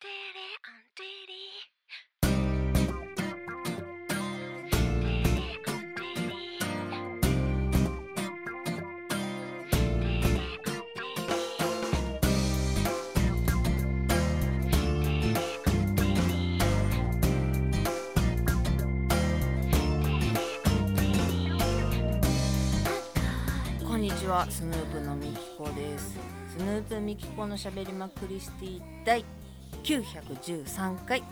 こんにちはスヌープのみきこです。スヌープみきこのしゃべりまクリスティ第913回。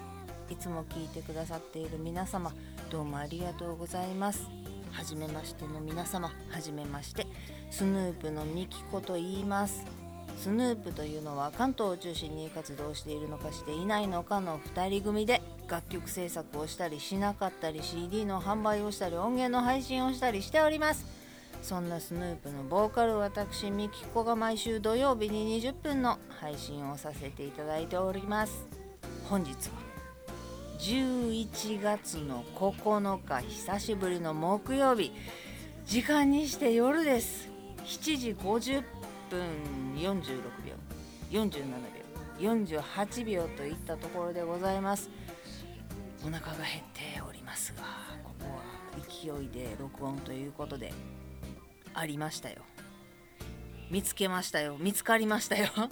いつも聞いてくださっている皆様どうもありがとうございます。はじめましての皆様はじめまして。スヌープのみきこと言います。スヌープというのは関東を中心に活動しているのかしていないのかの2人組で楽曲制作をしたりしなかったり CD の販売をしたり音源の配信をしたりしております。そんなスヌープのボーカル私ミキコが毎週土曜日に20分の配信をさせていただいております。本日は11月の9日久しぶりの木曜日。時間にして夜です。7時50分46秒。47秒。48秒といったところでございます。お腹が減っておりますがここは勢いで録音ということで。ありましたよ。見つけましたよ。見つかりましたよ。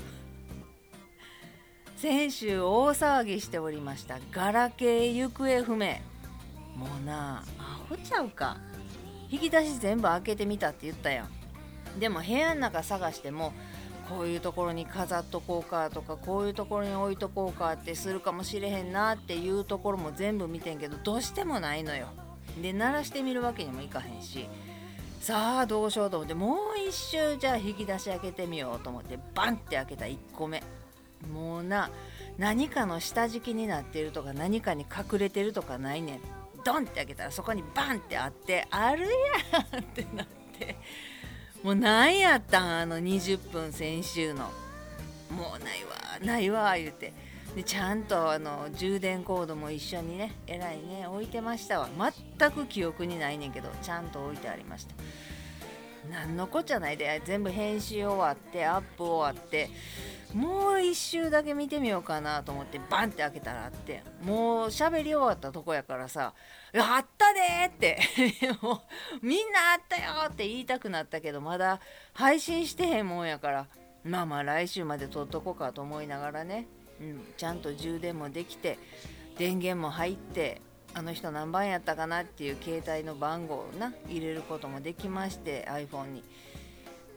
先週大騒ぎしておりました。ガラケー行方不明。もうなあアホちゃうか。引き出し全部開けてみたって言ったやん。でも部屋の中探してもこういうところに飾っとこうかとかこういうところに置いとこうかってするかもしれへんなっていうところも全部見てんけどどうしてもないのよ。で鳴らしてみるわけにもいかへんし。さあどうしようと思ってもう一周じゃあ引き出し開けてみようと思ってバンって開けた1個目。もうな何かの下敷きになってるとか何かに隠れてるとかないねん。ドンって開けたらそこにバンってあってあるやんってなって。もう何やったんあの20分先週の。もうないわないわ言うて。でちゃんとあの充電コードも一緒にねえらいね置いてましたわ全く記憶にないねんけどちゃんと置いてありました何のこっちゃないで全部編集終わってアップ終わってもう一周だけ見てみようかなと思ってバンって開けたらあってもう喋り終わったとこやからさ「あったで!」って もうみんなあったよって言いたくなったけどまだ配信してへんもんやからまあまあ来週まで撮っとこうかと思いながらね、うん、ちゃんと充電もできて電源も入ってあの人何番やったかなっていう携帯の番号をな入れることもできまして iPhone に。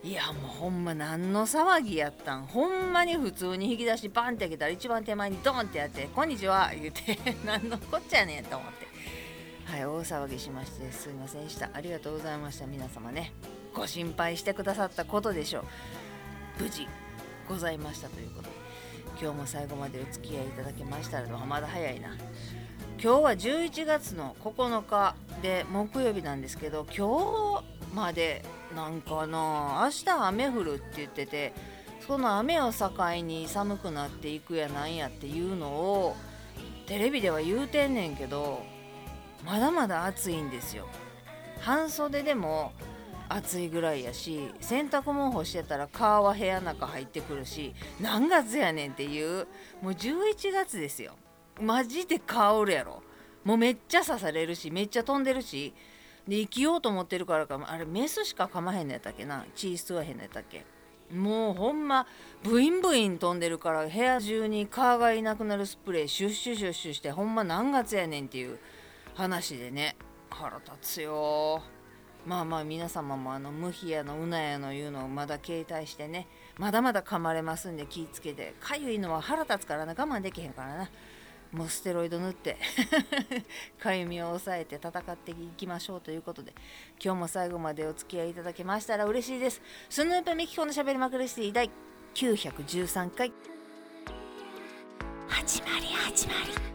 いやもうほんま何の騒ぎやったん。ほんまに普通に引き出しバンって開けたら一番手前にドンってやって「こんにちは」言うて 何のこっちゃねんと思って。はい大騒ぎしましてすいませんでした。ありがとうございました。皆様ねご心配してくださったことでしょう。無事ございましたということで。今日も最後までお付き合いいただけましたらまだ早いな。今日は11月の9日で木曜日なんですけど今日までなんかな明日雨降るって言っててその雨を境に寒くなっていくやなんやっていうのをテレビでは言うてんねんけどまだまだ暑いんですよ。半袖でも暑いぐらいやし洗濯物干してたら蚊は部屋の中入ってくるし何月やねんっていうもう11月ですよ。マジで蚊おるやろ。もうめっちゃ刺されるしめっちゃ飛んでるしで生きようと思ってるからかあれメスしか噛まへんのやったっけな？血吸わへんのやったっけ？もうほんまブインブイン飛んでるから部屋中に蚊がいなくなるスプレーシュッシュシュッシュしてほんま何月やねんっていう話でね。腹立つよまあまあ皆様もあのムヒやのウナやのいうのをまだ携帯してねまだまだ噛まれますんで気ぃつけて。かゆいのは腹立つからな。我慢できへんからな。もうステロイド塗って かゆみを抑えて戦っていきましょうということで今日も最後までお付き合いいただけましたら嬉しいです。スヌープミキコのしゃべりまくりシティ第913回。始まり始まり。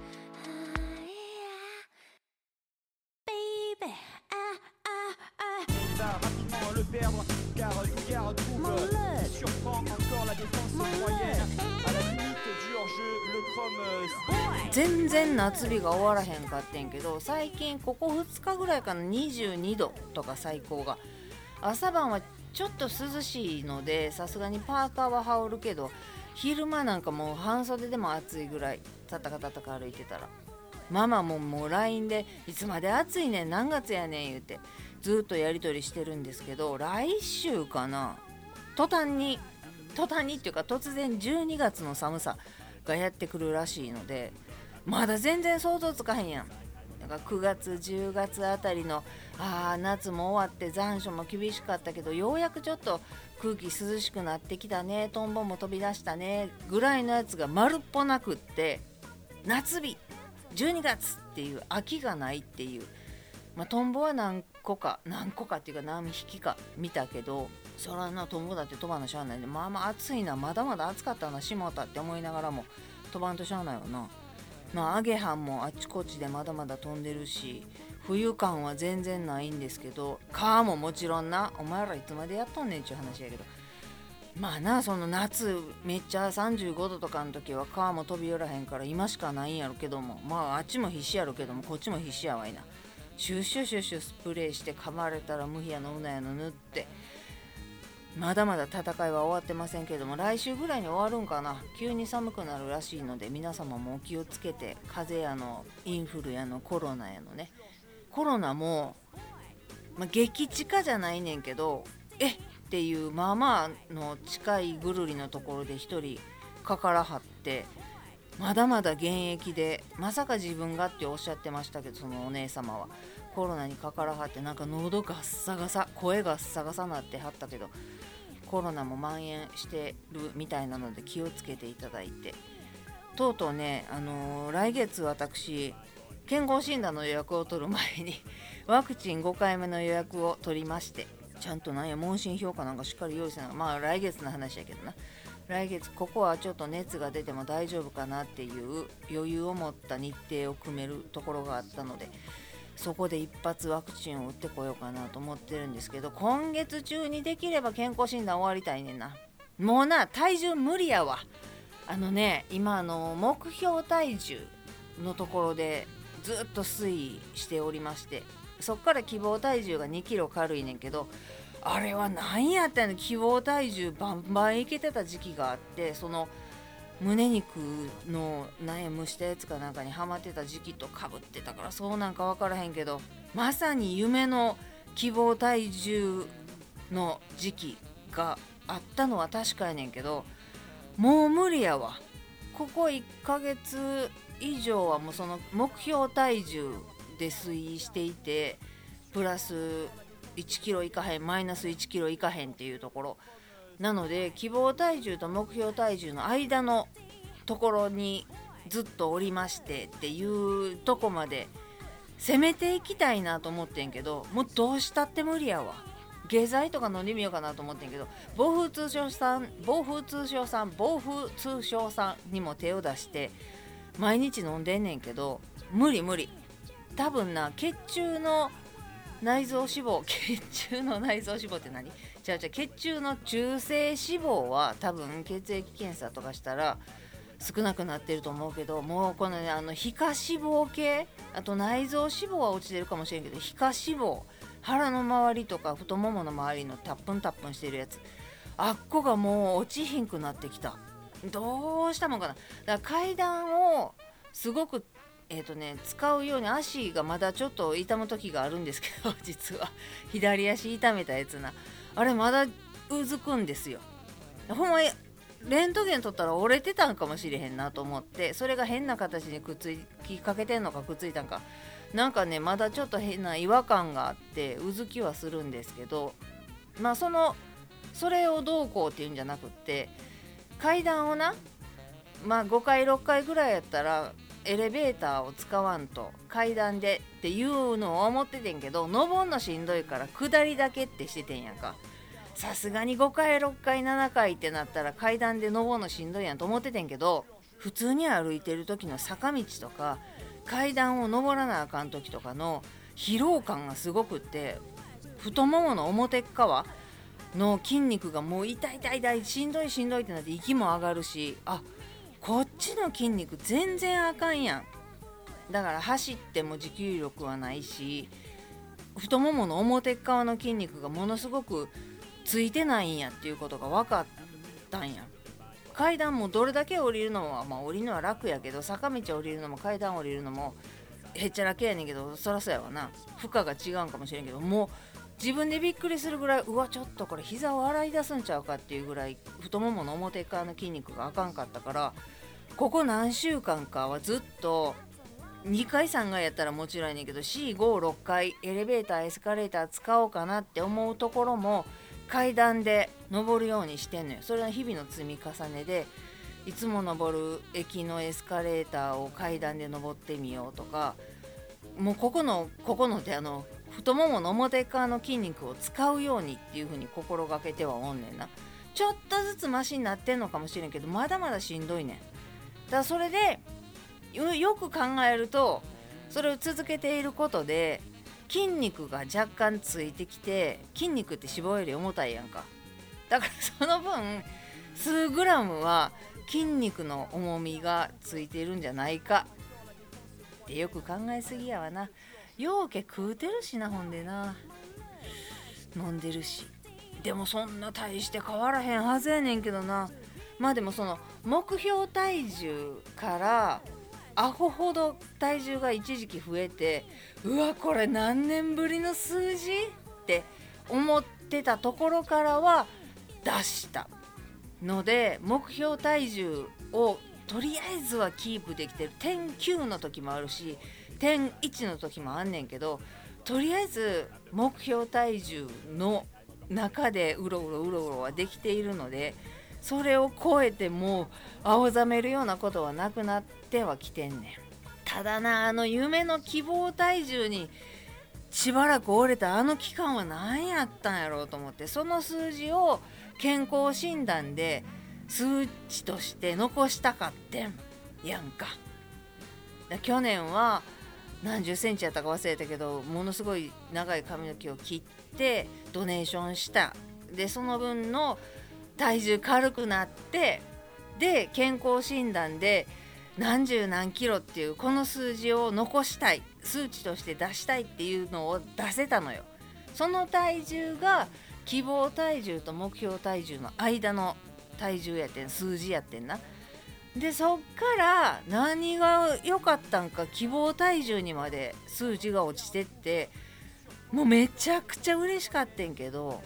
全然夏日が終わらへんかってんけど最近ここ2日ぐらいかな22度とか最高が。朝晩はちょっと涼しいのでさすがにパーカーは羽織るけど昼間なんかもう半袖でも暑いぐらいたたかたたか歩いてたら。ママももう LINE で「いつまで暑いねん何月やねん」言うてずっとやり取りしてるんですけど来週かな途端に途端にっていうか突然12月の寒さがやってくるらしいのでまだ全然想像つかへんやん。だから9月10月あたりのあ夏も終わって残暑も厳しかったけどようやくちょっと空気涼しくなってきたねトンボも飛び出したねぐらいのやつが丸っぽなくって夏日12月っていう秋がないっていう、まあ、トンボは何個か何個かっていうか何匹か見たけどそらなトンボだって飛ばなしゃあないでまあまあ暑いなまだまだ暑かったなしもたって思いながらも飛ばんとしゃあないよな。まあアゲハンもあちこちでまだまだ飛んでるし冬感は全然ないんですけど川ももちろんな。お前らいつまでやっとんねんちゅう話やけど。まあなその夏めっちゃ35度とかの時は川も飛び寄らへんから今しかないんやろけども。まああっちも必死やろけどもこっちも必死やわいな。シュッシュッシュッシュスプレーして噛まれたらムヒアのうなやの塗ってまだまだ戦いは終わってませんけども来週ぐらいに終わるんかな。急に寒くなるらしいので皆様もお気をつけて風邪やのインフルやのコロナやのね。コロナも、まあ、激近じゃないねんけどえっていうまあまあの近いぐるりのところで1人かからはってまだまだ現役でまさか自分がっておっしゃってましたけどそのお姉様は。コロナにかからはってなんか喉ガッサガサ声がッサガサなってはったけどコロナも蔓延してるみたいなので気をつけていただいて。とうとうね、あのー、来月私健康診断の予約を取る前に ワクチン5回目の予約を取りましてちゃんとなんや問診票かなんかしっかり用意せなまあ来月の話やけどな。来月ここはちょっと熱が出ても大丈夫かなっていう余裕を持った日程を組めるところがあったのでそこで一発ワクチンを打ってこようかなと思ってるんですけど今月中にできれば健康診断終わりたいねんな。もうな体重無理やわ。あのね今あの目標体重のところでずっと推移しておりましてそっから希望体重が2キロ軽いねんけどあれは何やったんや希望体重バンバンいけてた時期があってその胸肉の苗蒸したやつかなんかにはまってた時期とかぶってたからそうなんか分からへんけどまさに夢の希望体重の時期があったのは確かやねんけどもう無理やわ。ここ1ヶ月以上はもうその目標体重で推移していてプラス1キロいかへんマイナス1キロいかへんっていうところ。なので希望体重と目標体重の間のところにずっとおりましてっていうとこまで攻めていきたいなと思ってんけどもうどうしたって無理やわ。下剤とか飲んでみようかなと思ってんけど暴風通商さん暴風通商さん暴風通商さんにも手を出して毎日飲んでんねんけど無理無理。多分な血中の内臓脂肪血中の内臓脂肪って何？じゃあじゃあ血中の中性脂肪は多分血液検査とかしたら少なくなってると思うけどもうこのねあの皮下脂肪系あと内臓脂肪は落ちてるかもしれんけど皮下脂肪腹の周りとか太ももの周りのタップンタップンしてるやつ。あっこがもう落ちひんくなってきた。どうしたもんかな。だから階段をすごくえーとね、使うように足がまだちょっと痛む時があるんですけど実は。左足痛めたやつな。あれまだうずくんですよ。ほんまレントゲン取ったら折れてたんかもしれへんなと思ってそれが変な形にくっつきかけてんのかくっついたんか。なんかねまだちょっと変な違和感があってうずきはするんですけどまあそのそれをどうこうっていうんじゃなくって階段をなまあ5回6回ぐらいやったらエレベーターを使わんと階段でっていうのを思っててんけど登んのしんどいから下りだけってしててんやんか。さすがに5回6回7回ってなったら階段で登るのしんどいやんと思っててんけど普通に歩いてる時の坂道とか階段を登らなあかん時とかの疲労感がすごくって太ももの表側の筋肉がもう痛い痛い痛いしんどいしんどいってなって息も上がるしあっこっちの筋肉全然あかんやん。だから走っても持久力はないし太ももの表側の筋肉がものすごくついてないんやっていうことが分かったんや。階段もどれだけ降りるのはまあ降りるのは楽やけど坂道降りるのも階段降りるのもへっちゃらけやねんけどそらそうやわな。負荷が違うんかもしれんけどもう自分でびっくりするぐらいうわちょっとこれ膝を洗い出すんちゃうかっていうぐらい太ももの表側の筋肉があかんかったからここ何週間かはずっと2回3回やったらもちろんやねんけど456回エレベーターエスカレーター使おうかなって思うところも階段で登るようにしてんのよ。それは日々の積み重ねでいつも登る駅のエスカレーターを階段で登ってみようとかもうここのここのってあの太ももの表側の筋肉を使うようにっていう風に心がけてはおんねんな。ちょっとずつマシになってんのかもしれんけどまだまだしんどいねん。だからそれでよく考えるとそれを続けていることで筋肉が若干ついてきて筋肉って脂肪より重たいやんか。だからその分数グラムは筋肉の重みがついてるんじゃないかってよく考えすぎやわな。ようけ食うてるしなほんでな。飲んでるし。でもそんな大して変わらへんはずやねんけどな。まあでもその目標体重からアホほど体重が一時期増えてうわこれ何年ぶりの数字？って思ってたところからは出した。ので目標体重をとりあえずはキープできてる。点9の時もあるし点1の時もあんねんけどとりあえず目標体重の中でうろうろうろうろはできているのでそれを超えてもう青ざめるようなことはなくなってはきてんねん。ただなあの夢の希望体重にしばらく折れたあの期間は何やったんやろうと思ってその数字を健康診断で数値として残したかってんやんか。去年は何十センチやったか忘れたけどものすごい長い髪の毛を切ってドネーションした。でその分の体重軽くなってで健康診断で何十何キロっていうこの数字を残したい数値として出したいっていうのを出せたのよ。その体重が希望体重と目標体重の間の体重やってん数字やってんな。でそっから何が良かったんか希望体重にまで数字が落ちてってもうめちゃくちゃ嬉しかってんけど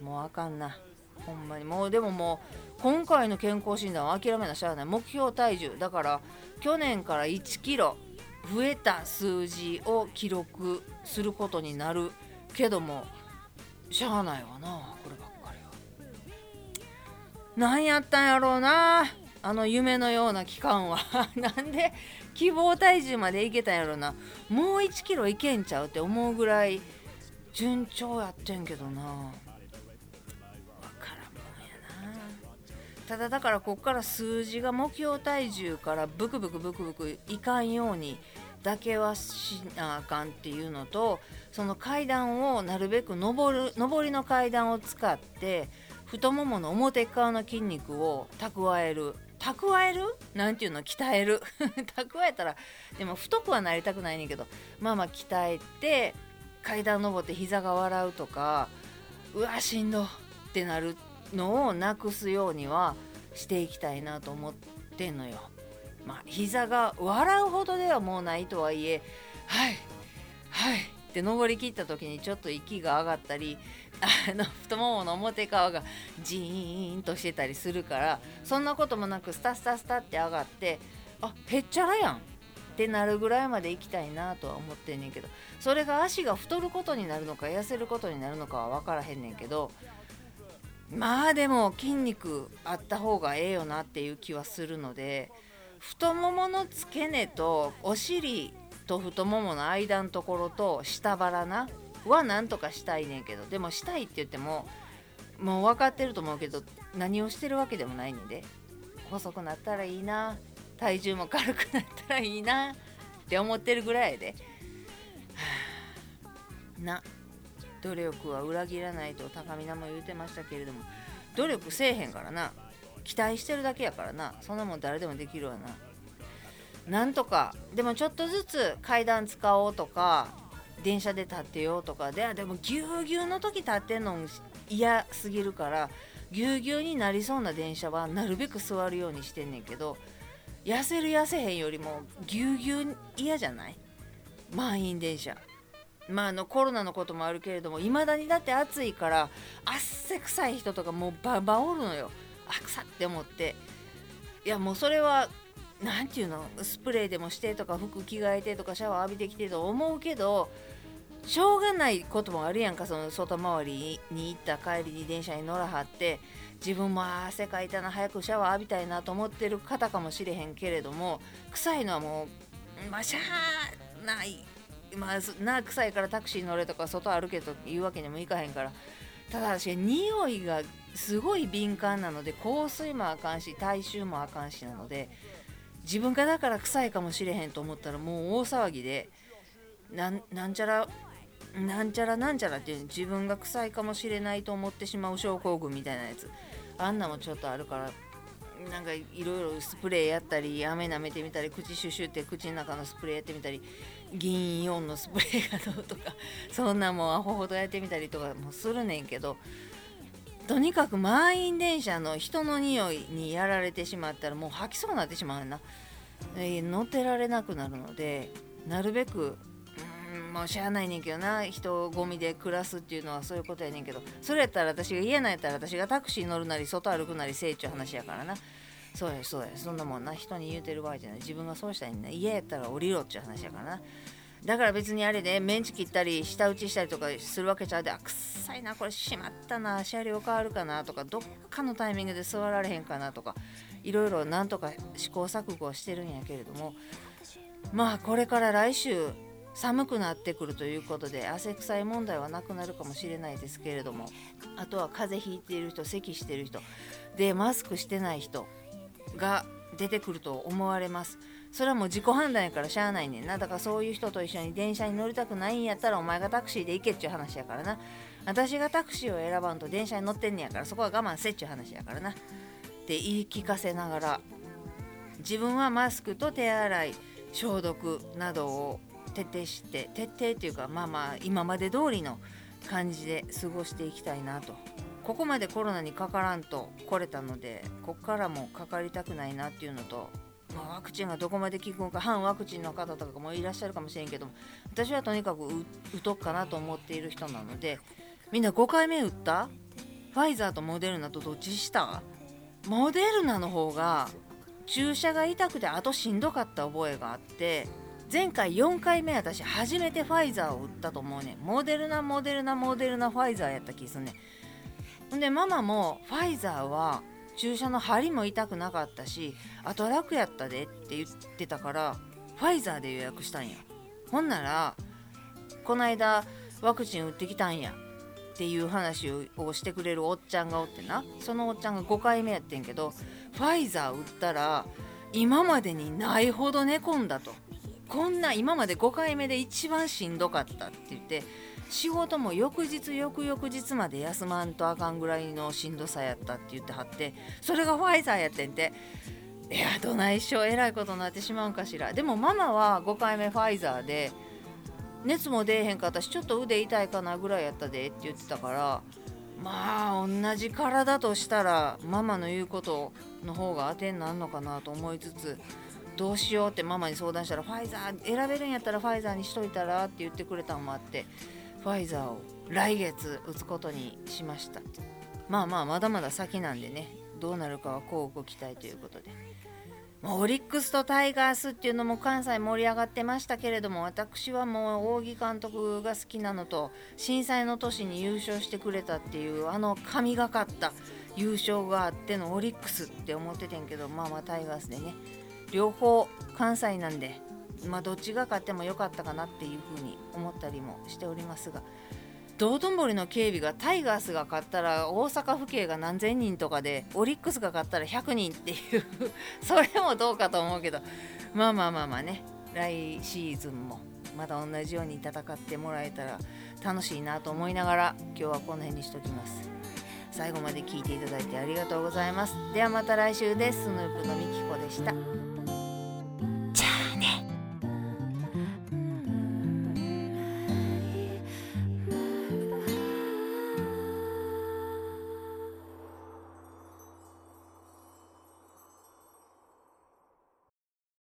もうあかんな。ほんまに。もうでももう今回の健康診断は諦めなしゃあない。目標体重。だから去年から1キロ増えた数字を記録することになるけどもしゃあないわなこればっかりは。何やったんやろうな。あの夢のような期間は。なんで希望体重までいけたんやろな。もう1キロいけんちゃうって思うぐらい順調やってんけどな。分からんもんやな。ただだからこっから数字が目標体重からブクブクブクブクいかんようにだけはしなあかんっていうのとその階段をなるべく上る上りの階段を使って太ももの表側の筋肉を蓄える。蓄える？なんていうの鍛える？蓄えたらでも太くはなりたくないねんけどまあまあ鍛えて階段登って膝が笑うとかうわしんどってなるのをなくすようにはしていきたいなと思ってんのよ。まあ膝が笑うほどではもうないとはいえはいはいって登りきった時にちょっと息が上がったりあの太ももの表側がジーンとしてたりするからそんなこともなくスタスタスタって上がってあへっちゃらやんってなるぐらいまで行きたいなとは思ってんねんけどそれが足が太ることになるのか痩せることになるのかは分からへんねんけどまあでも筋肉あった方がええよなっていう気はするので太ももの付け根とお尻と太ももの間のところと下腹なはなんとかしたいねんけどでもしたいって言ってももう分かってると思うけど何をしてるわけでもないんで。細くなったらいいな。体重も軽くなったらいいな。って思ってるぐらいで、はあ、な。努力は裏切らないと高見菜も言うてましたけれども努力せえへんからな。期待してるだけやからな。そんなもん誰でもできるわな。なんとかでもちょっとずつ階段使おうとか電車で立ってよとかででもぎゅうぎゅうの時立ってんの嫌すぎるからぎゅうぎゅうになりそうな電車はなるべく座るようにしてんねんけど痩せる痩せへんよりもぎゅうぎゅう嫌じゃない？満員電車。まああのコロナのこともあるけれどもいまだにだって暑いから汗臭い人とかもうババおるのよ。あくさって思って。いやもうそれは何て言うの？スプレーでもしてとか服着替えてとかシャワー浴びてきてと思うけどしょうがないこともあるやんか。その外回りに行った帰りに電車に乗らはって自分も汗かいたな早くシャワー浴びたいなと思ってる方かもしれへんけれども臭いのはもうまあしゃあない。まあな臭いからタクシー乗れとか外歩けというわけにもいかへんから。ただ私匂いがすごい敏感なので香水もあかんし体臭もあかんしなので自分がだから臭いかもしれへんと思ったらもう大騒ぎでなんちゃらなんちゃらなんちゃらっていう自分が臭いかもしれないと思ってしまう症候群みたいなやつ。あんなもちょっとあるからなんかいろいろスプレーやったり雨舐めてみたり口シュシュって口の中のスプレーやってみたり銀イオンのスプレーがどうとかそんなもんアホほどやってみたりとかもするねんけどとにかく満員電車の人の匂いにやられてしまったらもう吐きそうになってしまうな、えー、乗ってられなくなるのでなるべくもうしゃあないねんけどな。人ゴミで暮らすっていうのはそういうことやねんけど。それやったら私が嫌なんやったら私がタクシー乗るなり外歩くなりせいっちゅう話やからな。そうやそうや。そんなもんな。人に言うてる場合じゃない。自分がそうしたいんだ嫌やったら降りろっちゅう話やからな。だから別にあれでメンチ切ったり舌打ちしたりとかするわけちゃうであくっさいなこれしまったな車両変わるかなとかどっかのタイミングで座られへんかなとかいろいろなんとか試行錯誤してるんやけれども。まあこれから来週寒くなってくるということで汗臭い問題はなくなるかもしれないですけれども。あとは風邪ひいている人咳している人でマスクしてない人が出てくると思われます。それはもう自己判断やからしゃあないねんな。だからそういう人と一緒に電車に乗りたくないんやったらお前がタクシーで行けっちゅう話やからな。私がタクシーを選ばんと電車に乗ってんねやからそこは我慢せっちゅう話やからな。って言い聞かせながら自分はマスクと手洗い消毒などを徹底して徹底っていうかまあまあ今まで通りの感じで過ごしていきたいなと。ここまでコロナにかからんと来れたのでこっからもかかりたくないなっていうのと、まあ、ワクチンがどこまで効くのか反ワクチンの方とかもいらっしゃるかもしれんけども私はとにかく打とくかなと思っている人なのでみんな5回目打った？ファイザーとモデルナとどっちした？モデルナの方が注射が痛くてあとしんどかった覚えがあって前回4回目私初めてファイザーを打ったと思うね。モデルナモデルナモデルナファイザーやった気すんねん。でママもファイザーは注射の針も痛くなかったしあと楽やったでって言ってたからファイザーで予約したんや。ほんならこの間ワクチン打ってきたんや。っていう話をしてくれるおっちゃんがおってな。そのおっちゃんが5回目やってんけどファイザー打ったら今までにないほど寝込んだと。こんな今まで5回目で一番しんどかったって言って仕事も翌日翌々日まで休まんとあかんぐらいのしんどさやったって言ってはってそれがファイザーやってんて。いやどないしょえらいことになってしまうんかしら。でもママは5回目ファイザーで熱も出えへんかったしちょっと腕痛いかなぐらいやったでって言ってたからまあ同じ体としたらママの言うことの方が当てになるのかなと思いつつどうしようってママに相談したらファイザー選べるんやったらファイザーにしといたらって言ってくれたのもあって。ファイザーを来月打つことにしました。まあまあまだまだ先なんでねどうなるかはこうご期待ということで。オリックスとタイガースっていうのも関西盛り上がってましたけれども私はもう扇監督が好きなのと震災の年に優勝してくれたっていうあの神がかった優勝があってのオリックスって思っててんけどまあまあタイガースでね両方関西なんで、まあ、どっちが勝ってもよかったかなっていうふうに思ったりもしておりますが道頓堀の警備がタイガースが勝ったら大阪府警が何千人とかでオリックスが勝ったら100人っていう それもどうかと思うけどまあまあまあまあね来シーズンもまた同じように戦ってもらえたら楽しいなと思いながら今日はこの辺にしときます。最後まで聞いていただいてありがとうございます。ではまた来週です。スヌープのみきこでした。